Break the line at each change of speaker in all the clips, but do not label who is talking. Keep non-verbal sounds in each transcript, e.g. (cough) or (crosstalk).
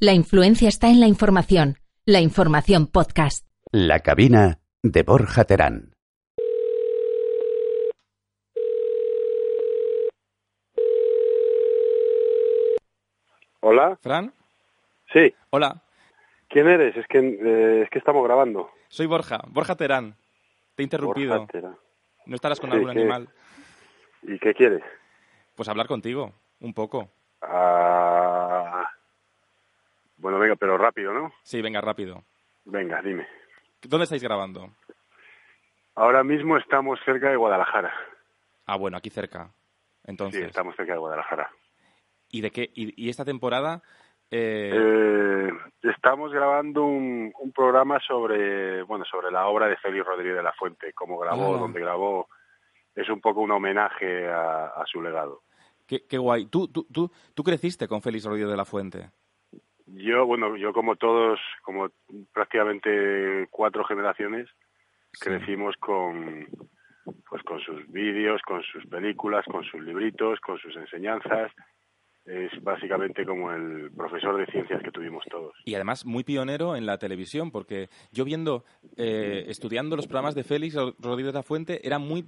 La influencia está en la información. La información podcast.
La cabina de Borja Terán.
Hola,
¿Fran?
sí.
Hola,
¿Quién eres? Es que eh, es que estamos grabando.
soy Borja, Borja Terán. Te he interrumpido.
Borja Tera.
¿No estarás con
Sí,
algún animal?
¿Y qué quieres?
Pues hablar contigo, un poco.
Ah, Bueno, venga, pero rápido, ¿no?
Sí, venga, rápido.
Venga, dime.
¿Dónde estáis grabando?
Ahora mismo estamos cerca de Guadalajara.
Ah, bueno, aquí cerca.
Sí,
Entonces,
estamos cerca de Guadalajara.
¿y de qué? ¿Y, y esta temporada? eh,
Eh, estamos grabando un, un programa sobre, bueno, sobre la obra de Félix Rodríguez de la Fuente, cómo grabó,
Ah.
dónde grabó. Es un poco un homenaje a, a su legado.
qué, qué guay. ¿Tú, tú, tú, tú creciste con Félix Rodríguez de la Fuente.
Yo, bueno, yo como todos, como prácticamente cuatro generaciones,
Sí.
crecimos con pues con sus vídeos, con sus películas, con sus libritos, con sus enseñanzas. Es básicamente como el profesor de ciencias que tuvimos todos.
Y además muy pionero en la televisión, porque yo viendo, eh, estudiando los programas de Félix Rodríguez de la Fuente, era muy,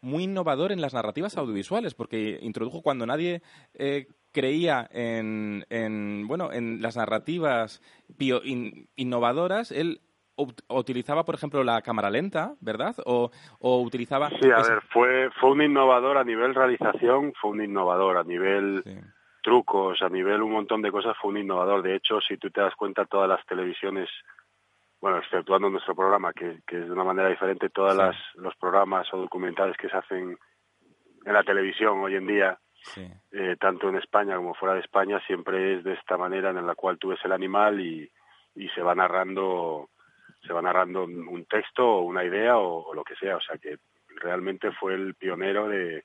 muy innovador en las narrativas audiovisuales, porque introdujo cuando nadie eh, creía en, en, bueno, en las narrativas in- innovadoras, él ut- utilizaba, por ejemplo, la cámara lenta, ¿verdad? O, o utilizaba...
Sí, a
ese-
ver, fue fue un innovador a nivel realización, fue un innovador a nivel
Sí.
trucos, a nivel un montón de cosas, fue un innovador. De hecho, si tú te das cuenta, todas las televisiones, bueno, exceptuando nuestro programa, que, que es de una manera diferente, todos
Sí.
los programas o documentales que se hacen en la televisión hoy en día, eh, tanto en España como fuera de España, siempre es de esta manera en la cual tú ves el animal y, y se va narrando se va narrando un texto o una idea o lo que sea. O sea que realmente fue el pionero de,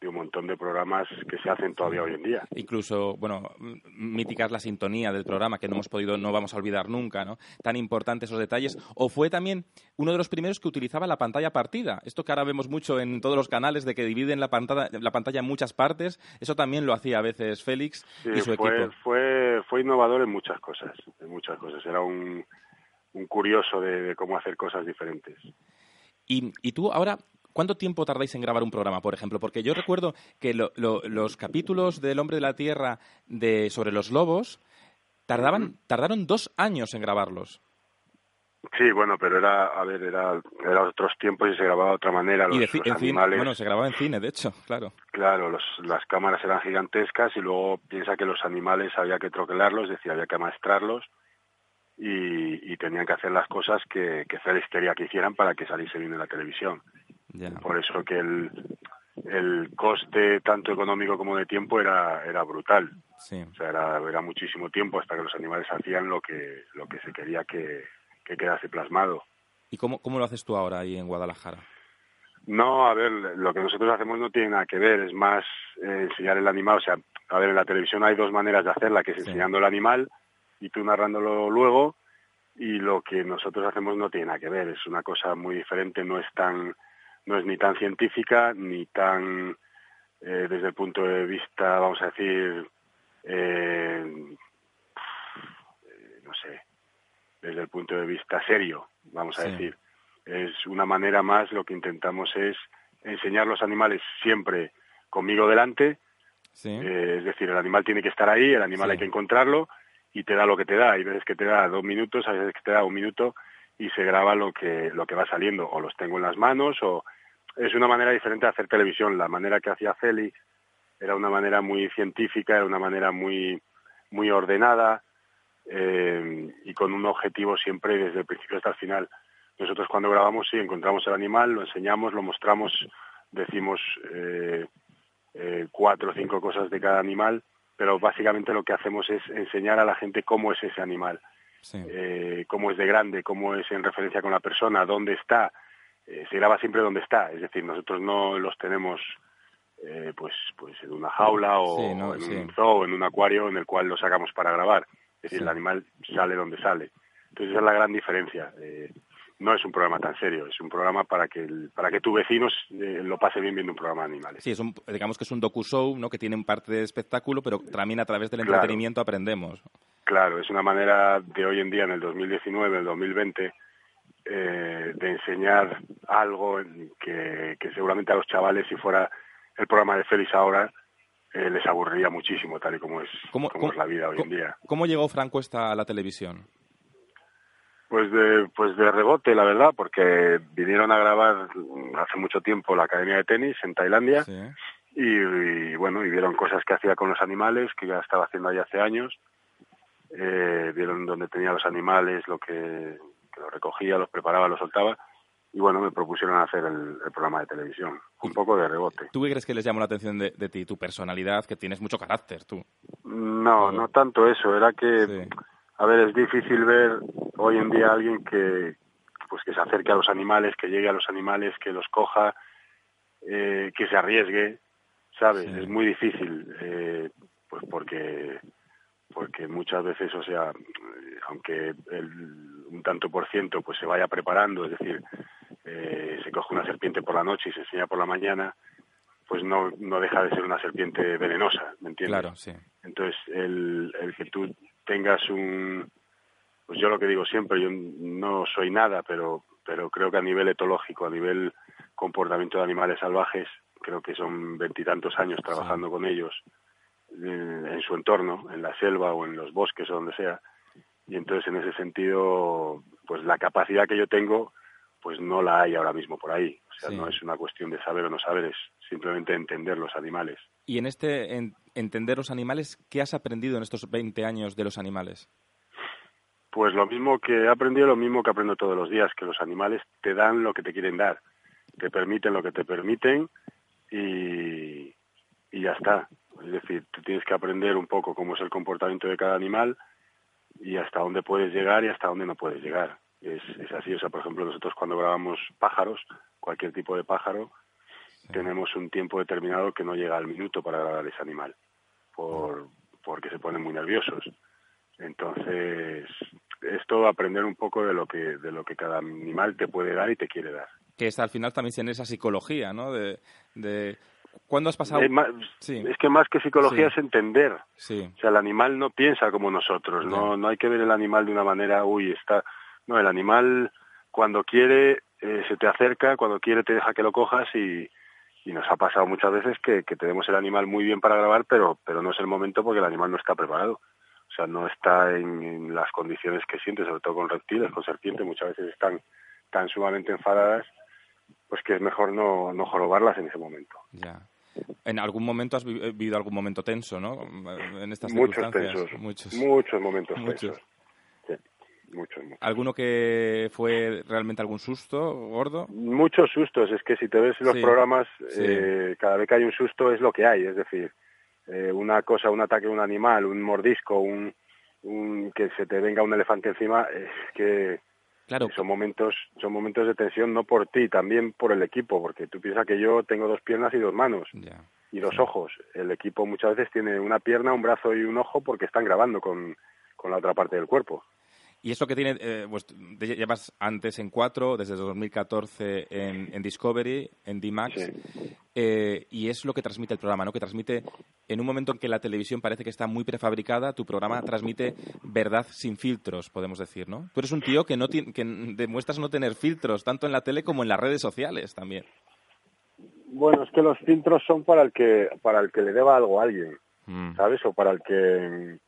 de un montón de programas que se hacen todavía hoy en día.
incluso, bueno, m- mítica es la sintonía del programa que no hemos podido, no vamos a olvidar nunca, ¿no? Tan importantes esos detalles. O fue también uno de los primeros que utilizaba la pantalla partida. Esto que ahora vemos mucho en todos los canales de que dividen la pantalla, la pantalla en muchas partes. Eso también lo hacía a veces Félix
Sí,
y su
fue,
equipo.
fue, fue innovador en muchas cosas, en muchas cosas. Era un, un curioso de, de cómo hacer cosas diferentes.
Y, y tú ahora, ¿cuánto tiempo tardáis en grabar un programa, por ejemplo? Porque yo recuerdo que lo- lo- los capítulos del Hombre de la Tierra de, sobre los lobos tardaban, tardaron dos años en grabarlos.
Sí, bueno, pero era, a ver, era, era otros tiempos y se grababa de otra manera. Los,
y de ci-
los
en cine,
animales,
bueno, se grababa en cine, de hecho, claro.
claro, los, las cámaras eran gigantescas y luego piensa que los animales había que troquelarlos, es decir, había que amaestrarlos y, y tenían que hacer las cosas que, que Félix quería que hicieran para que saliese bien en la televisión. Por eso que el, el coste tanto económico como de tiempo era, era brutal.
Sí.
O sea, era, era muchísimo tiempo hasta que los animales hacían lo que, lo que se quería que, que quedase plasmado.
¿Y cómo, cómo lo haces tú ahora ahí en Guadalajara?
No, a ver, lo que nosotros hacemos no tiene nada que ver, es más eh, enseñar el animal. O sea, a ver, en la televisión hay dos maneras de hacerla, que es
Sí.
enseñando el animal y tú narrándolo luego, y lo que nosotros hacemos no tiene nada que ver, es una cosa muy diferente, no es tan, no es ni tan científica, ni tan, eh, desde el punto de vista, vamos a decir, eh, no sé, desde el punto de vista serio, vamos a
Sí.
decir. Es una manera más, lo que intentamos es enseñar los animales siempre conmigo delante,
Sí.
eh, es decir, el animal tiene que estar ahí, el animal
Sí.
hay que encontrarlo y te da lo que te da. Hay veces que te da dos minutos, hay veces que te da un minuto y se graba lo que, lo que va saliendo. O los tengo en las manos o es una manera diferente de hacer televisión. La manera que hacía Félix era una manera muy científica, era una manera muy, muy ordenada eh, y con un objetivo siempre desde el principio hasta el final. Nosotros cuando grabamos sí encontramos el animal, lo enseñamos, lo mostramos, decimos eh, eh, cuatro o cinco cosas de cada animal, pero básicamente lo que hacemos es enseñar a la gente cómo es ese animal,
sí.
eh, cómo es de grande, cómo es en referencia con la persona, dónde está. Eh, se graba siempre donde está, es decir, nosotros no los tenemos eh, pues pues en una jaula o
Sí, no,
en
sí.
un zoo, en un acuario en el cual lo sacamos para grabar. Es decir,
Sí.
el animal sale donde sale. Entonces esa es la gran diferencia. Eh, no es un programa tan serio, es un programa para que el- para que tu vecino eh, lo pase bien viendo un programa de animales.
Sí, es un, digamos que es un docu-show, ¿no? Que tiene un parte de espectáculo, pero también a través del
Claro.
entretenimiento aprendemos.
Claro, es una manera de hoy en día, en el 2019, en el 2020, eh, de enseñar algo que, que seguramente a los chavales, si fuera el programa de Félix ahora, eh, les aburriría muchísimo, tal y como es,
¿Cómo-
como es la vida hoy en día.
¿Cómo llegó Franco esta a la televisión?
Pues de, pues de rebote, la verdad, porque vinieron a grabar hace mucho tiempo la Academia de Tenis en Tailandia
Sí.
y, y, bueno, y vieron cosas que hacía con los animales, que ya estaba haciendo ahí hace años. Eh, vieron dónde tenía los animales, lo que, que los recogía, los preparaba, los soltaba. Y bueno, me propusieron hacer el, el programa de televisión, un poco de rebote.
¿Tú qué crees que les llamó la atención de, de ti? Tu personalidad, que tienes mucho carácter, tú.
No, no tanto eso, era que,
Sí.
a ver, es difícil ver hoy en día a alguien que, pues que se acerque a los animales, que llegue a los animales, que los coja, eh, que se arriesgue, ¿sabes?
Sí.
Es muy difícil, eh, pues porque, porque muchas veces, o sea, aunque el, un tanto por ciento pues se vaya preparando, es decir, eh, se coge una serpiente por la noche y se enseña por la mañana, pues no, no deja de ser una serpiente venenosa, ¿me entiendes?
Claro, sí.
Entonces, el, el que tú tengas un... Pues yo lo que digo siempre, yo no soy nada, pero, pero creo que a nivel etológico, a nivel comportamiento de animales salvajes, creo que son veintitantos años trabajando con ellos en, en su entorno, en la selva o en los bosques o donde sea. Y entonces, en ese sentido, pues la capacidad que yo tengo, pues no la hay ahora mismo por ahí. O sea,
Sí.
no es una cuestión de saber o no saber, es simplemente entender los animales.
Y en este en- entender los animales, ¿qué has aprendido en estos 20 años de los animales?
Pues lo mismo que he aprendido, lo mismo que aprendo todos los días, que los animales te dan lo que te quieren dar, te permiten lo que te permiten y, y ya está. Es decir, tú tienes que aprender un poco cómo es el comportamiento de cada animal y hasta dónde puedes llegar y hasta dónde no puedes llegar. Es, es así, o sea, por ejemplo, nosotros cuando grabamos pájaros, cualquier tipo de pájaro, tenemos un tiempo determinado que no llega al minuto para grabar ese animal, por, porque se ponen muy nerviosos. Entonces, es todo aprender un poco de lo que de lo que cada animal te puede dar y te quiere dar.
Que es al final también tiene esa psicología, ¿no? De, de ¿Cuándo has pasado?
Es, más-
Sí.
es que más que psicología
Sí.
es entender.
Sí,
O sea, el animal no piensa como nosotros, no, no hay que ver el animal de una manera, uy, está... No, el animal cuando quiere eh, se te acerca, cuando quiere te deja que lo cojas y, y nos ha pasado muchas veces que, que tenemos el animal muy bien para grabar, pero, pero no es el momento porque el animal no está preparado. O sea, no está en, en las condiciones que siente, sobre todo con reptiles, con serpientes, muchas veces están tan sumamente enfadadas, pues que es mejor no, no jorobarlas en ese momento.
ya. En algún momento has eh, vivido algún momento tenso, ¿no? En estas
Muchos
circunstancias.
tensos,
Muchos.
muchos momentos
Muchos.
tensos. Sí, muchos, muchos.
¿Alguno que fue realmente algún susto gordo?
Muchos sustos, es que si te ves los
Sí,
programas,
sí.
eh, cada vez que hay un susto es lo que hay, es decir, eh, una cosa, un ataque de un animal, un mordisco, un, un que se te venga un elefante encima, es que
Claro,
son momentos, son momentos de tensión no por ti, también por el equipo, porque tú piensas que yo tengo dos piernas y dos manos y dos ojos. El equipo muchas veces tiene una pierna, un brazo y un ojo porque están grabando con, con la otra parte del cuerpo.
Y eso que tiene, eh, pues, llevas antes en 4, desde 2014 en, en Discovery, en D-Max,
Sí.
eh, y es lo que transmite el programa, ¿no? Que transmite, en un momento en que la televisión parece que está muy prefabricada, tu programa transmite verdad sin filtros, podemos decir, ¿no? Tú eres un tío que, no que demuestras no tener filtros, tanto en la tele como en las redes sociales también.
Bueno, es que los filtros son para el que, para el que le deba algo a alguien,
Mm,
¿sabes? O para el que,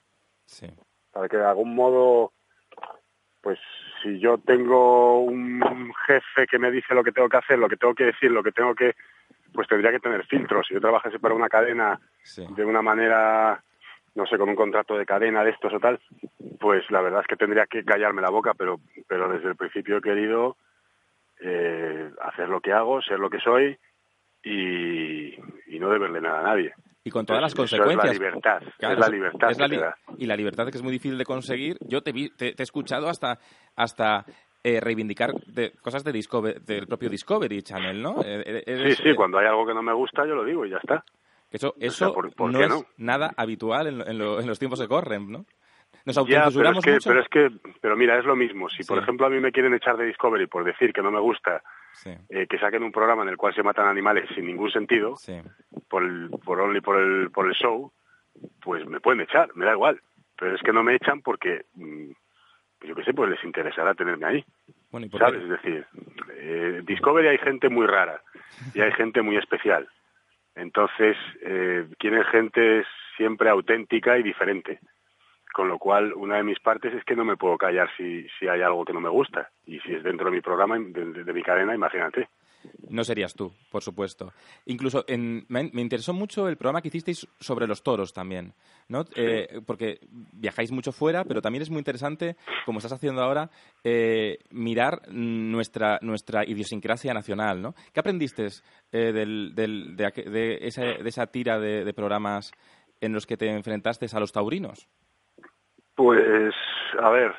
sí,
para que de algún modo, pues si yo tengo un jefe que me dice lo que tengo que hacer, lo que tengo que decir, lo que tengo que, pues tendría que tener filtros. Si yo trabajase para una cadena
sí.
de una manera, no sé, con un contrato de cadena de estos o tal, pues la verdad es que tendría que callarme la boca, pero, pero desde el principio he querido eh, hacer lo que hago, ser lo que soy y, y no deberle nada a nadie.
Y con todas las
Eso es la
consecuencias.
libertad,
Claro,
es la libertad
es la
que te
li-
da.
Y la libertad que es muy difícil de conseguir. Yo te, vi- te, te he escuchado hasta, hasta eh, reivindicar de, cosas de Discover- del propio Discovery Channel, ¿no? Eh, eh,
Sí, sí,
eh,
cuando hay algo que no me gusta yo lo digo y ya está.
Eso,
sea,
eso
¿por- por
no es nada habitual en, en lo- en los tiempos que corren, ¿no? Nos
Ya, pero es que,
mucho.
pero es que, pero mira, es lo mismo. Si, por ejemplo, a mí me quieren echar de Discovery por decir que no me gusta
Sí,
eh, que saquen un programa en el cual se matan animales sin ningún sentido,
sí.
por el, por only por el, por el show, pues me pueden echar, me da igual. pero es que no me echan porque, mm, yo qué sé, pues les interesará tenerme ahí. ¿Sabes? Es decir, eh, Discovery hay gente muy rara y hay gente muy especial. Entonces, eh, quieren gente siempre auténtica y diferente. Con lo cual, una de mis partes es que no me puedo callar si, si hay algo que no me gusta. Y si es dentro de mi programa, de mi cadena, imagínate
no serías tú, por supuesto. Incluso me, interesó mucho el programa que hicisteis sobre los toros también, ¿no? Eh, porque viajáis mucho fuera, pero también es muy interesante, como estás haciendo ahora, eh, mirar nuestra, nuestra idiosincrasia nacional, ¿no? ¿Qué aprendiste eh, de, esa, tira de, programas en los que te enfrentaste a los taurinos?
Pues, a ver,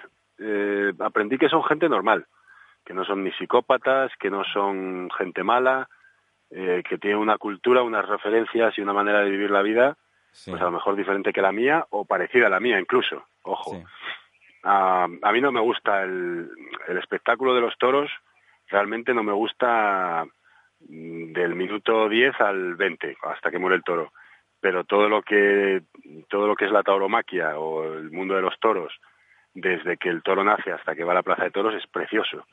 aprendí que son gente normal que no son ni psicópatas, que no son gente mala, eh, que tienen una cultura, unas referencias y una manera de vivir la vida, pues a lo mejor diferente que la mía o parecida a la mía incluso, ojo. a mí no me gusta el, el espectáculo de los toros, realmente no me gusta mm, del minuto 10 al 20, hasta que muere el toro. Pero todo lo que todo lo que es la tauromaquia o el mundo de los toros, desde que el toro nace hasta que va a la plaza de toros, es precioso.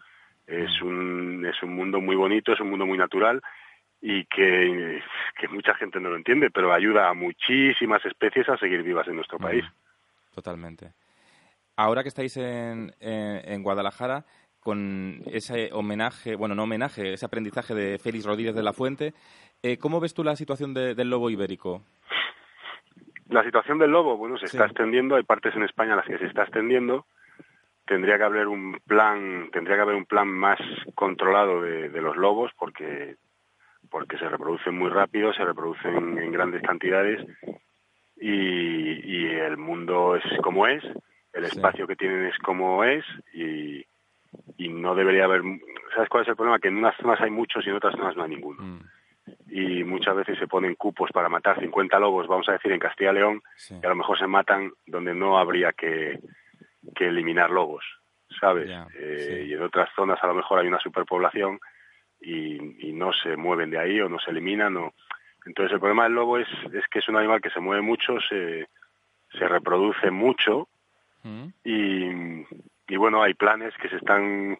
Es mm. un, es un mundo muy bonito, es un mundo muy natural y que, mucha gente no lo entiende, pero ayuda a muchísimas especies a seguir vivas en nuestro país.
Totalmente. Ahora que estáis en, en, Guadalajara, con ese homenaje, bueno, no homenaje, ese aprendizaje de Félix Rodríguez de la Fuente, eh, ¿cómo ves tú la situación del lobo ibérico?
La situación del lobo, bueno, se está extendiendo, hay partes en España en las que se está extendiendo, tendría que haber un plan tendría que haber un plan más controlado de, los lobos porque porque se reproducen muy rápido se reproducen en grandes cantidades y, y el mundo es como es el espacio que tienen es como es y, y no debería haber sabes cuál es el problema que en unas zonas hay muchos y en otras zonas no hay ninguno mm. y muchas veces se ponen cupos para matar 50 lobos vamos a decir en Castilla y León y a lo mejor se matan donde no habría que que eliminar lobos, ¿sabes? Eh, y en otras zonas a lo mejor hay una superpoblación y, no se mueven de ahí o no se eliminan. O... Entonces el problema del lobo es, es que es un animal que se mueve mucho, se, se reproduce mucho mm. y, y bueno, hay planes que se están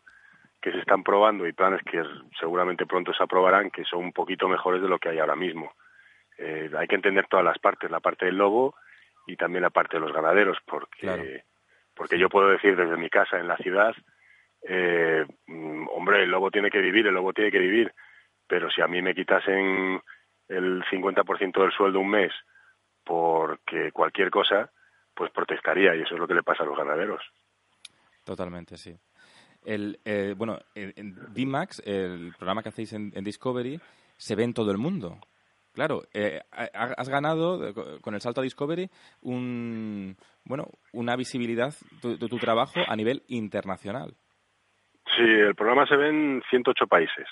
que se están probando y planes que seguramente pronto se aprobarán que son un poquito mejores de lo que hay ahora mismo. Eh, hay que entender todas las partes, la parte del lobo y también la parte de los ganaderos, porque porque yo puedo decir desde mi casa en la ciudad, eh, mm, hombre, el lobo tiene que vivir, el lobo tiene que vivir, pero si a mí me quitasen el 50% del sueldo un mes porque cualquier cosa, pues protestaría y eso es lo que le pasa a los ganaderos.
Totalmente, sí. El, eh, bueno, en D-Max, el programa que hacéis en, Discovery, se ve en todo el mundo. Claro, eh, has ganado con el salto a Discovery un, bueno, una visibilidad de tu, trabajo a nivel internacional.
Sí, el programa se ve en 108 países.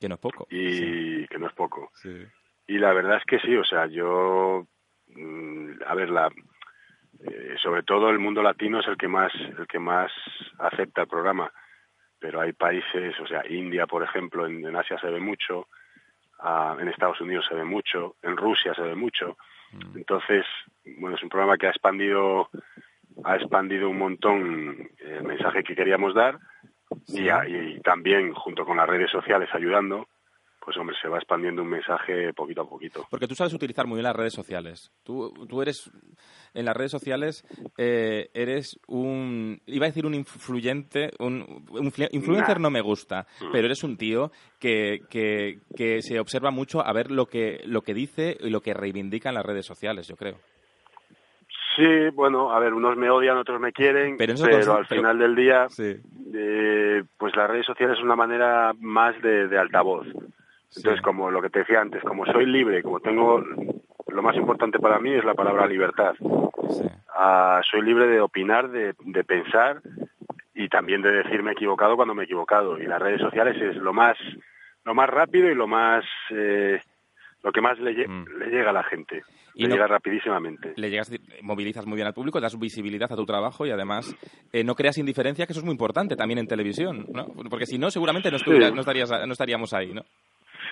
Que no es poco.
Y que no es poco. Sí. Y la verdad es que sí, o sea, yo, mm, a ver, la, eh, sobre todo el mundo latino es el que más, el que más acepta el programa. Pero hay países, o sea, India, por ejemplo, en, Asia se ve mucho, ah, en Estados Unidos se ve mucho, en Rusia se ve mucho. Mm. Entonces, bueno, es un programa que ha expandido, ha expandido un montón el mensaje que queríamos dar y, y, también junto con las redes sociales ayudando, pues hombre, se va expandiendo un mensaje poquito a poquito.
Porque tú sabes utilizar muy bien las redes sociales. Tú, tú eres, en las redes sociales, eh, eres un, iba a decir un influyente, un, influencer no me gusta, mm. pero eres un tío que, que, que se observa mucho a ver lo que, lo que dice y lo que reivindica en las redes sociales, yo creo.
Sí, bueno, a ver, unos me odian, otros me quieren, pero, al final del día, eh, pues las redes sociales es una manera más de altavoz. Entonces, como lo que te decía antes, como soy libre, como tengo, lo más importante para mí es la palabra libertad. Ah, soy libre de opinar, de, de pensar y también de decirme equivocado cuando me he equivocado. Y las redes sociales es lo más, lo más rápido y lo más, eh, lo que más le, mm. le, llega a la gente. Y le llega rapidísimamente.
Le llegas, movilizas muy bien al público, das visibilidad a tu trabajo y además eh, no creas indiferencia, que eso es muy importante también en televisión, ¿no? Porque si no, seguramente no, no, estarías, no estaríamos ahí, ¿no?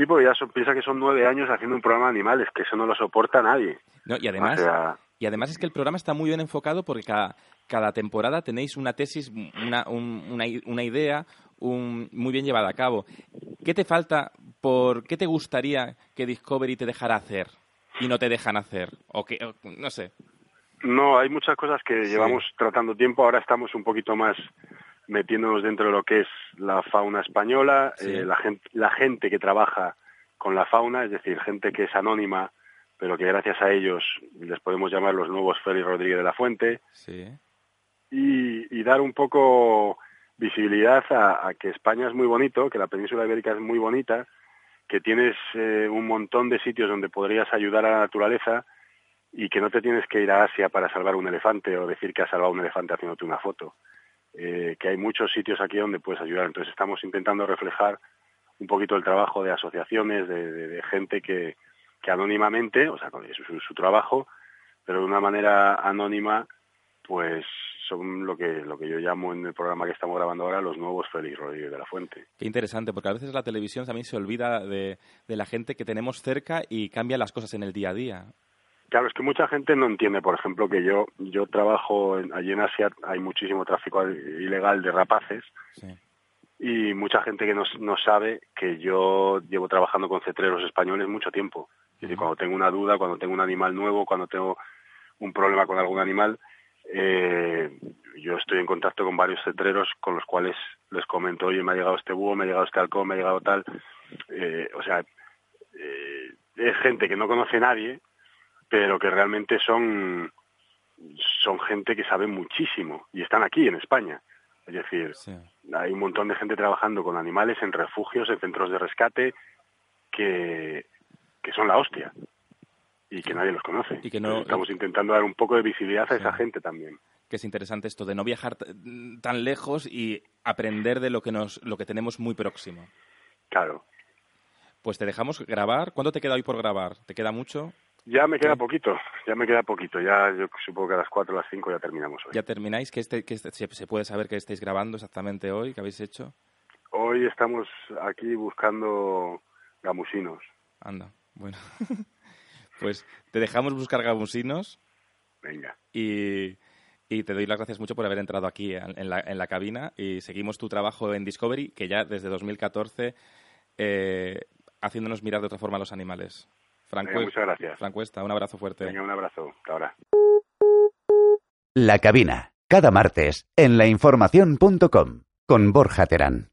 Sí, porque ya piensa que son nueve años haciendo un programa de animales, que eso no lo soporta nadie.
No, y además, Y además es que el programa está muy bien enfocado porque cada, cada temporada tenéis una tesis, una, una, una idea un, muy bien llevada a cabo. ¿Qué te falta? ¿Por qué te gustaría que Discovery te dejara hacer y no te dejan hacer? O que, no sé.
No, hay muchas cosas que llevamos tratando tiempo. Ahora estamos un poquito más metiéndonos dentro de lo que es la fauna española, eh, la, gente, la gente que trabaja con la fauna, es decir, gente que es anónima, pero que gracias a ellos les podemos llamar los nuevos Félix Rodríguez de la Fuente.
Sí.
Y, dar un poco visibilidad a, que España es muy bonito, que la península ibérica es muy bonita, que tienes eh, un montón de sitios donde podrías ayudar a la naturaleza y que no te tienes que ir a Asia para salvar un elefante o decir que has salvado un elefante haciéndote una foto. Eh, que hay muchos sitios aquí donde puedes ayudar. Entonces estamos intentando reflejar un poquito el trabajo de asociaciones, de, gente que, anónimamente, o sea, es su, su, trabajo, pero de una manera anónima, pues son lo que, lo que yo llamo en el programa que estamos grabando ahora los nuevos Félix Rodríguez de la Fuente.
Qué interesante, porque a veces la televisión también se olvida de, de la gente que tenemos cerca y cambia las cosas en el día a día.
Claro, es que mucha gente no entiende, por ejemplo, que yo yo trabajo allí en Asia, hay muchísimo tráfico ilegal de rapaces y mucha gente que no, no sabe que yo llevo trabajando con cetreros españoles mucho tiempo. Es decir, cuando tengo una duda, cuando tengo un animal nuevo, cuando tengo un problema con algún animal, eh, yo estoy en contacto con varios cetreros con los cuales les comento, oye, me ha llegado este búho, me ha llegado este halcón, me ha llegado tal. Eh, o sea, eh, es gente que no conoce a nadie, pero que realmente son, son gente que sabe muchísimo y están aquí en España. Es decir, hay un montón de gente trabajando con animales en refugios, en centros de rescate, que, que son la hostia y que nadie los conoce. Y que no, estamos intentando dar un poco de visibilidad a esa gente también.
Que es interesante esto de no viajar tan lejos y aprender de lo que nos lo que tenemos muy próximo.
Claro.
Pues te dejamos grabar. ¿Cuánto te queda hoy por grabar? ¿Te queda mucho?
Ya me queda poquito, ya me queda poquito. Ya yo supongo que a las 4 o las 5 ya terminamos hoy.
¿Ya termináis? ¿Qué este, que este, se puede saber qué estáis grabando exactamente hoy? ¿Qué habéis hecho?
Hoy estamos aquí buscando gamusinos.
Anda, bueno. (laughs) pues te dejamos buscar gamusinos.
Venga.
Y, y, te doy las gracias mucho por haber entrado aquí en la, en la cabina y seguimos tu trabajo en Discovery, que ya desde 2014 eh, haciéndonos mirar de otra forma a los animales.
Frank muchas gracias.
Frank Cuesta, un abrazo fuerte.
Venga, un abrazo. Hasta ahora.
La cabina, cada martes, en lainformación.com, con Borja Terán.